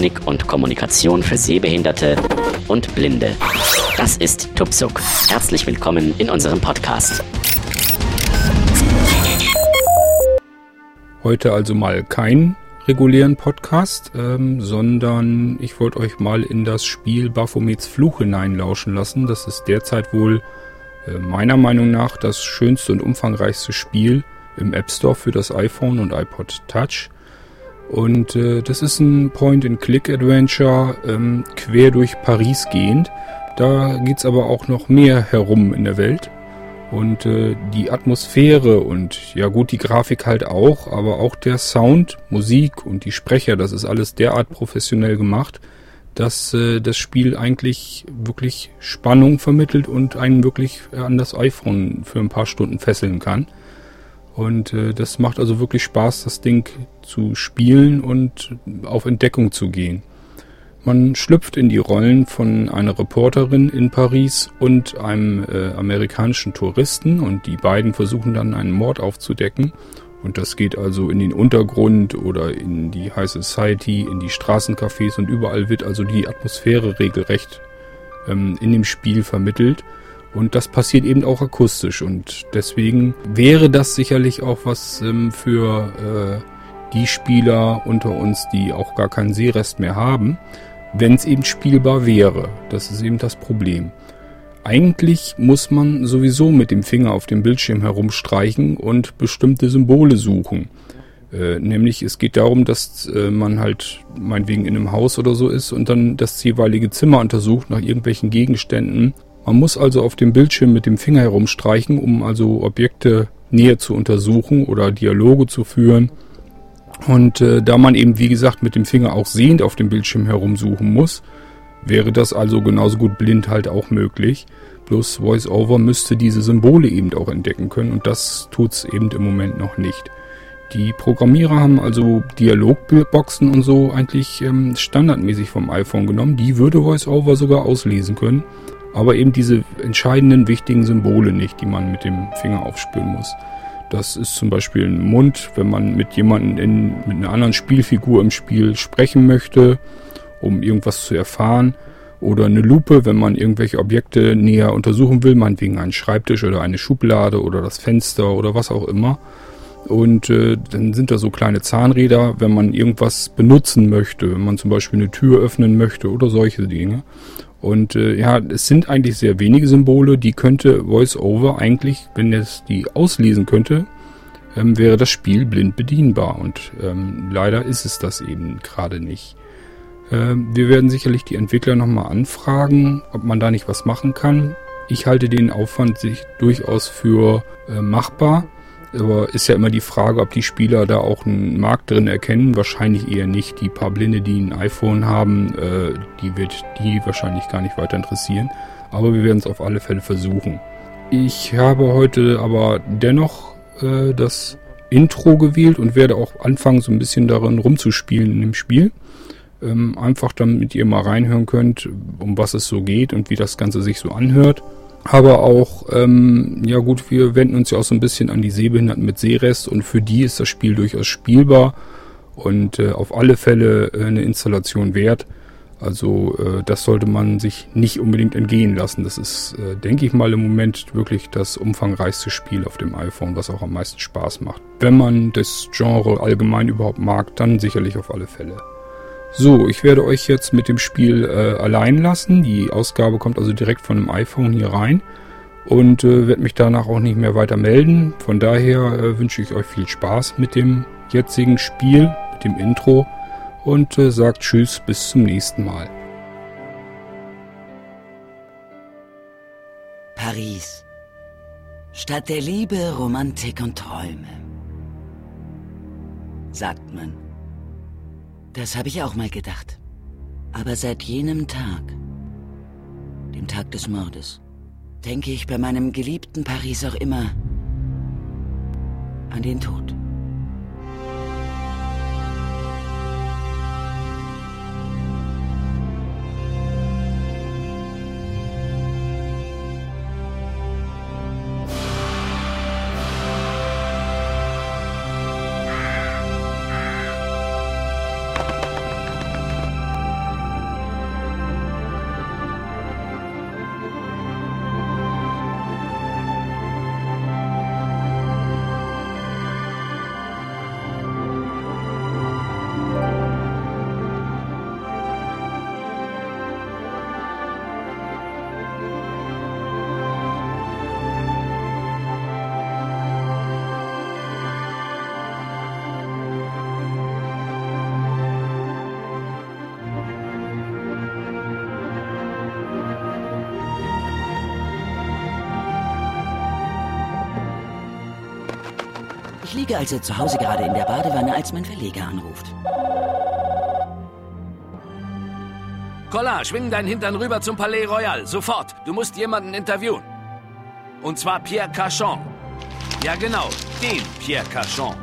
Technik und Kommunikation für Sehbehinderte und Blinde. Das ist Tupsuk. Herzlich willkommen in unserem Podcast. Heute also mal kein regulären Podcast, ähm, sondern ich wollte euch mal in das Spiel Baphomets Fluch hineinlauschen lassen. Das ist derzeit wohl äh, meiner Meinung nach das schönste und umfangreichste Spiel im App Store für das iPhone und iPod Touch. Und äh, das ist ein Point-and-Click-Adventure ähm, quer durch Paris gehend. Da geht's aber auch noch mehr herum in der Welt. Und äh, die Atmosphäre und ja gut, die Grafik halt auch, aber auch der Sound, Musik und die Sprecher, das ist alles derart professionell gemacht, dass äh, das Spiel eigentlich wirklich Spannung vermittelt und einen wirklich an das iPhone für ein paar Stunden fesseln kann. Und äh, das macht also wirklich Spaß, das Ding zu spielen und auf Entdeckung zu gehen. Man schlüpft in die Rollen von einer Reporterin in Paris und einem äh, amerikanischen Touristen und die beiden versuchen dann einen Mord aufzudecken. Und das geht also in den Untergrund oder in die High Society, in die Straßencafés und überall wird also die Atmosphäre regelrecht ähm, in dem Spiel vermittelt. Und das passiert eben auch akustisch und deswegen wäre das sicherlich auch was ähm, für äh, die Spieler unter uns, die auch gar keinen Sehrest mehr haben wenn es eben spielbar wäre. Das ist eben das Problem. Eigentlich muss man sowieso mit dem Finger auf dem Bildschirm herumstreichen und bestimmte Symbole suchen. Äh, nämlich es geht darum, dass äh, man halt meinetwegen in einem Haus oder so ist und dann das jeweilige Zimmer untersucht nach irgendwelchen Gegenständen. Man muss also auf dem Bildschirm mit dem Finger herumstreichen, um also Objekte näher zu untersuchen oder Dialoge zu führen und äh, da man eben, wie gesagt, mit dem Finger auch sehend auf dem Bildschirm herumsuchen muss, wäre das also genauso gut blind halt auch möglich. Bloß VoiceOver müsste diese Symbole eben auch entdecken können und das tut's eben im Moment noch nicht. Die Programmierer haben also Dialogboxen und so eigentlich ähm, standardmäßig vom iPhone genommen. Die würde VoiceOver sogar auslesen können, aber eben diese entscheidenden wichtigen Symbole nicht, die man mit dem Finger aufspüren muss. Das ist zum Beispiel ein Mund, wenn man mit jemandem in, mit einer anderen Spielfigur im Spiel sprechen möchte, um irgendwas zu erfahren. Oder eine Lupe, wenn man irgendwelche Objekte näher untersuchen will, meinetwegen einen Schreibtisch oder eine Schublade oder das Fenster oder was auch immer. Und äh, dann sind da so kleine Zahnräder, wenn man irgendwas benutzen möchte, wenn man zum Beispiel eine Tür öffnen möchte oder solche Dinge. Und äh, ja, es sind eigentlich sehr wenige Symbole, die könnte VoiceOver eigentlich, wenn es die auslesen könnte, ähm, wäre das Spiel blind bedienbar. Und ähm, leider ist es das eben gerade nicht. Ähm, wir werden sicherlich die Entwickler nochmal anfragen, ob man da nicht was machen kann. Ich halte den Aufwand sich durchaus für äh, machbar. Aber ist ja immer die Frage, ob die Spieler da auch einen Markt drin erkennen. Wahrscheinlich eher nicht. Die paar Blinde, die ein iPhone haben, äh, die wird die wahrscheinlich gar nicht weiter interessieren. Aber wir werden es auf alle Fälle versuchen. Ich habe heute aber dennoch äh, das Intro gewählt und werde auch anfangen, so ein bisschen darin rumzuspielen in dem Spiel. Ähm, einfach damit ihr mal reinhören könnt, um was es so geht und wie das Ganze sich so anhört. Aber auch, ähm, ja gut, wir wenden uns ja auch so ein bisschen an die Sehbehinderten mit Sehrest und für die ist das Spiel durchaus spielbar und äh, auf alle Fälle äh, eine Installation wert. Also äh, das sollte man sich nicht unbedingt entgehen lassen. Das ist, äh, denke ich mal, im Moment wirklich das umfangreichste Spiel auf dem iPhone, was auch am meisten Spaß macht. Wenn man das Genre allgemein überhaupt mag, dann sicherlich auf alle Fälle. So, ich werde euch jetzt mit dem Spiel äh, allein lassen. Die Ausgabe kommt also direkt von dem iPhone hier rein und äh, werde mich danach auch nicht mehr weiter melden. Von daher äh, wünsche ich euch viel Spaß mit dem jetzigen Spiel, mit dem Intro und äh, sagt Tschüss, bis zum nächsten Mal. Paris. Stadt der Liebe, Romantik und Träume. Sagt man. Das habe ich auch mal gedacht. Aber seit jenem Tag, dem Tag des Mordes, denke ich bei meinem geliebten Paris auch immer an den Tod. Liege also zu Hause gerade in der Badewanne, als mein Verleger anruft. Collard, schwing deinen Hintern rüber zum Palais Royal. Sofort. Du musst jemanden interviewen. Und zwar Pierre Cachon. Ja, genau. Den Pierre Cachon.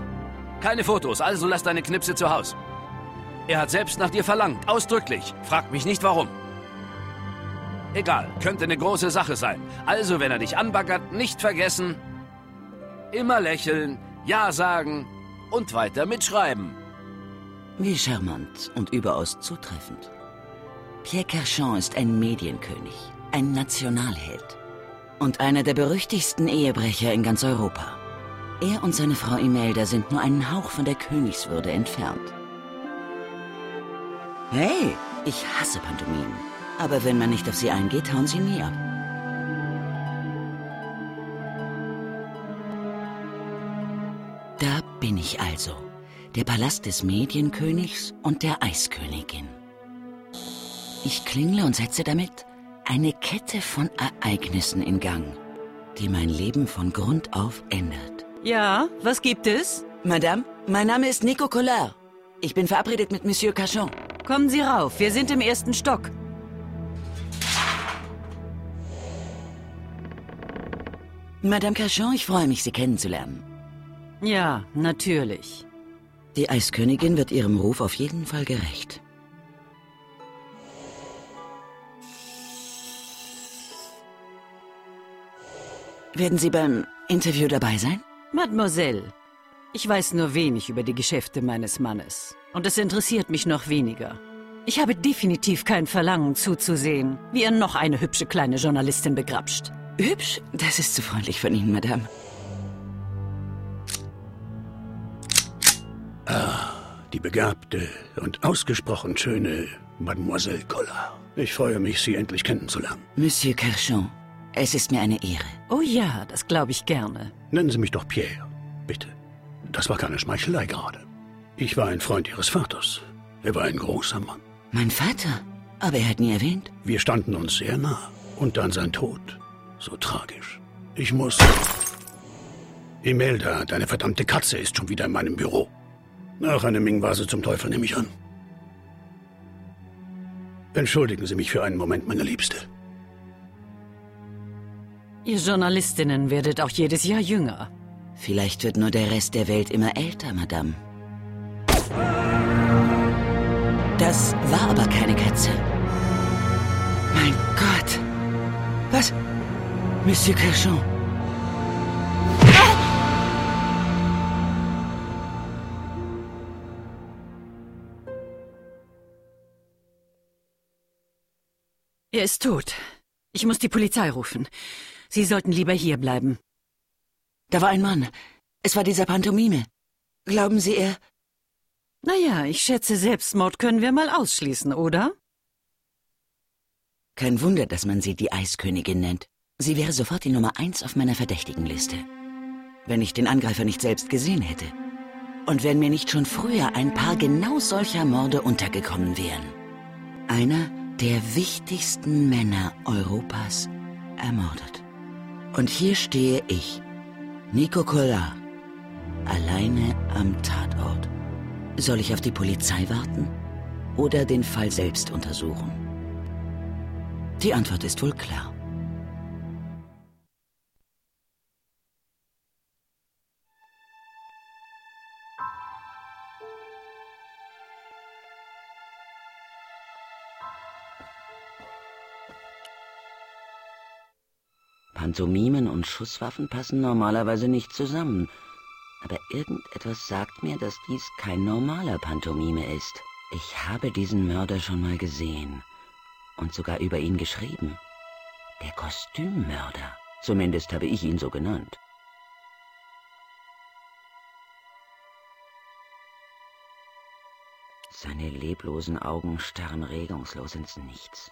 Keine Fotos, also lass deine Knipse zu Hause. Er hat selbst nach dir verlangt. Ausdrücklich. Frag mich nicht warum. Egal, könnte eine große Sache sein. Also, wenn er dich anbaggert, nicht vergessen. Immer lächeln, Ja sagen und weiter mitschreiben. Wie charmant und überaus zutreffend. Pierre Kerchon ist ein Medienkönig, ein Nationalheld und einer der berüchtigsten Ehebrecher in ganz Europa. Er und seine Frau Imelda sind nur einen Hauch von der Königswürde entfernt. Hey, ich hasse Pantomimen. Aber wenn man nicht auf sie eingeht, hauen sie nie ab. Ich also. Der Palast des Medienkönigs und der Eiskönigin. Ich klingle und setze damit eine Kette von Ereignissen in Gang, die mein Leben von Grund auf ändert. Ja, was gibt es? Madame, mein Name ist Nico Collard. Ich bin verabredet mit Monsieur Cachon. Kommen Sie rauf, wir sind im ersten Stock. Madame Cachon, ich freue mich, Sie kennenzulernen. Ja, natürlich. Die Eiskönigin wird ihrem Ruf auf jeden Fall gerecht. Werden Sie beim Interview dabei sein? Mademoiselle, ich weiß nur wenig über die Geschäfte meines Mannes. Und es interessiert mich noch weniger. Ich habe definitiv kein Verlangen zuzusehen, wie er noch eine hübsche kleine Journalistin begrapscht. Hübsch? Das ist zu freundlich von Ihnen, Madame. Die begabte und ausgesprochen schöne Mademoiselle Collard. Ich freue mich, Sie endlich kennenzulernen. Monsieur Kerchon, es ist mir eine Ehre. Oh ja, das glaube ich gerne. Nennen Sie mich doch Pierre, bitte. Das war keine Schmeichelei gerade. Ich war ein Freund Ihres Vaters. Er war ein großer Mann. Mein Vater? Aber er hat nie erwähnt. Wir standen uns sehr nah. Und dann sein Tod. So tragisch. Ich muss... Imelda, deine verdammte Katze, ist schon wieder in meinem Büro. Ach, eine Ming-Vase zum Teufel nehme ich an. Entschuldigen Sie mich für einen Moment, meine Liebste. Ihr Journalistinnen werdet auch jedes Jahr jünger. Vielleicht wird nur der Rest der Welt immer älter, Madame. Das war aber keine Katze. Mein Gott. Was? Monsieur Kerchon. Er ist tot. Ich muss die Polizei rufen. Sie sollten lieber hier bleiben. Da war ein Mann. Es war dieser Pantomime. Glauben Sie, er... Naja, ich schätze, Selbstmord können wir mal ausschließen, oder? Kein Wunder, dass man sie die Eiskönigin nennt. Sie wäre sofort die Nummer eins auf meiner Verdächtigenliste. Wenn ich den Angreifer nicht selbst gesehen hätte. Und wenn mir nicht schon früher ein paar genau solcher Morde untergekommen wären. Einer der wichtigsten Männer Europas ermordet. Und hier stehe ich, Nico Collard, alleine am Tatort. Soll ich auf die Polizei warten oder den Fall selbst untersuchen? Die Antwort ist wohl klar. Pantomimen und Schusswaffen passen normalerweise nicht zusammen. Aber irgendetwas sagt mir, dass dies kein normaler Pantomime ist. Ich habe diesen Mörder schon mal gesehen und sogar über ihn geschrieben. Der Kostümmörder. Zumindest habe ich ihn so genannt. Seine leblosen Augen starren regungslos ins Nichts.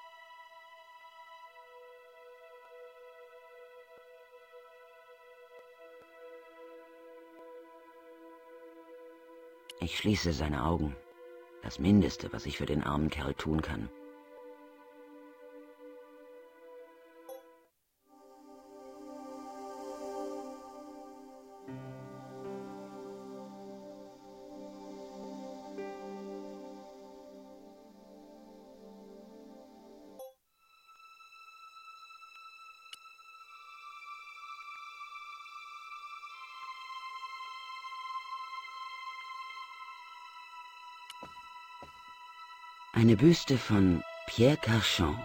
Ich schließe seine Augen. Das Mindeste, was ich für den armen Kerl tun kann. Eine Büste von Pierre Carchon,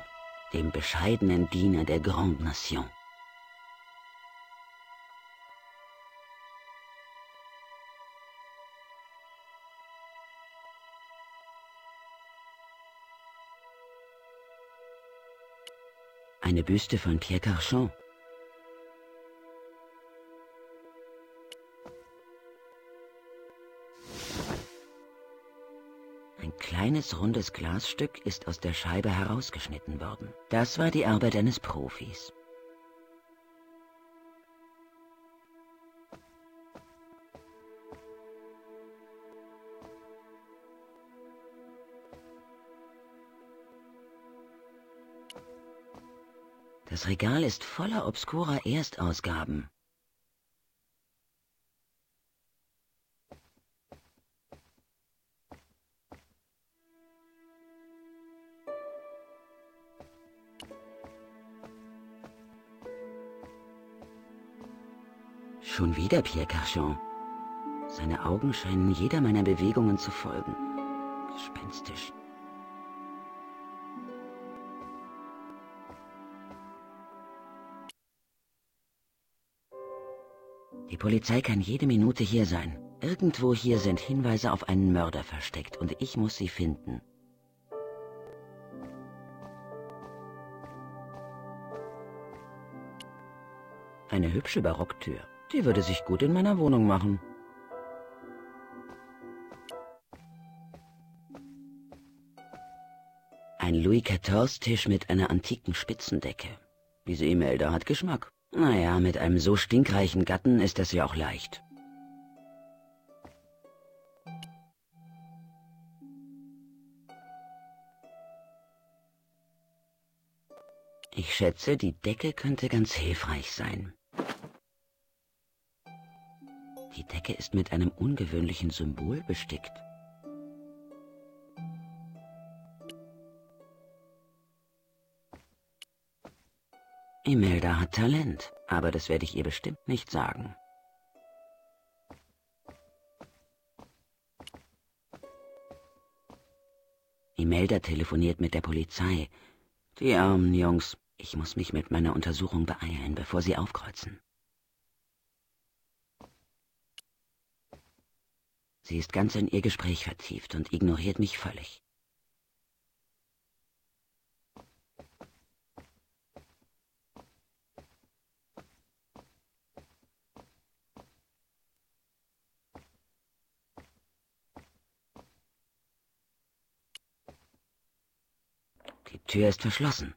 dem bescheidenen Diener der Grande Nation. Eine Büste von Pierre Carchon. Kleines rundes Glasstück ist aus der Scheibe herausgeschnitten worden. Das war die Arbeit eines Profis. Das Regal ist voller obskurer Erstausgaben. Schon wieder Pierre Carchon. Seine Augen scheinen jeder meiner Bewegungen zu folgen. Gespenstisch. Die Polizei kann jede Minute hier sein. Irgendwo hier sind Hinweise auf einen Mörder versteckt und ich muss sie finden. Eine hübsche Barocktür. Die würde sich gut in meiner Wohnung machen. Ein Louis XIV-Tisch mit einer antiken Spitzendecke. Diese E-Mail da hat Geschmack. Naja, mit einem so stinkreichen Gatten ist das ja auch leicht. Ich schätze, die Decke könnte ganz hilfreich sein. Decke ist mit einem ungewöhnlichen Symbol bestickt. Imelda hat Talent, aber das werde ich ihr bestimmt nicht sagen. Imelda telefoniert mit der Polizei. Die armen Jungs, ich muss mich mit meiner Untersuchung beeilen, bevor sie aufkreuzen. Sie ist ganz in ihr Gespräch vertieft und ignoriert mich völlig. Die Tür ist verschlossen.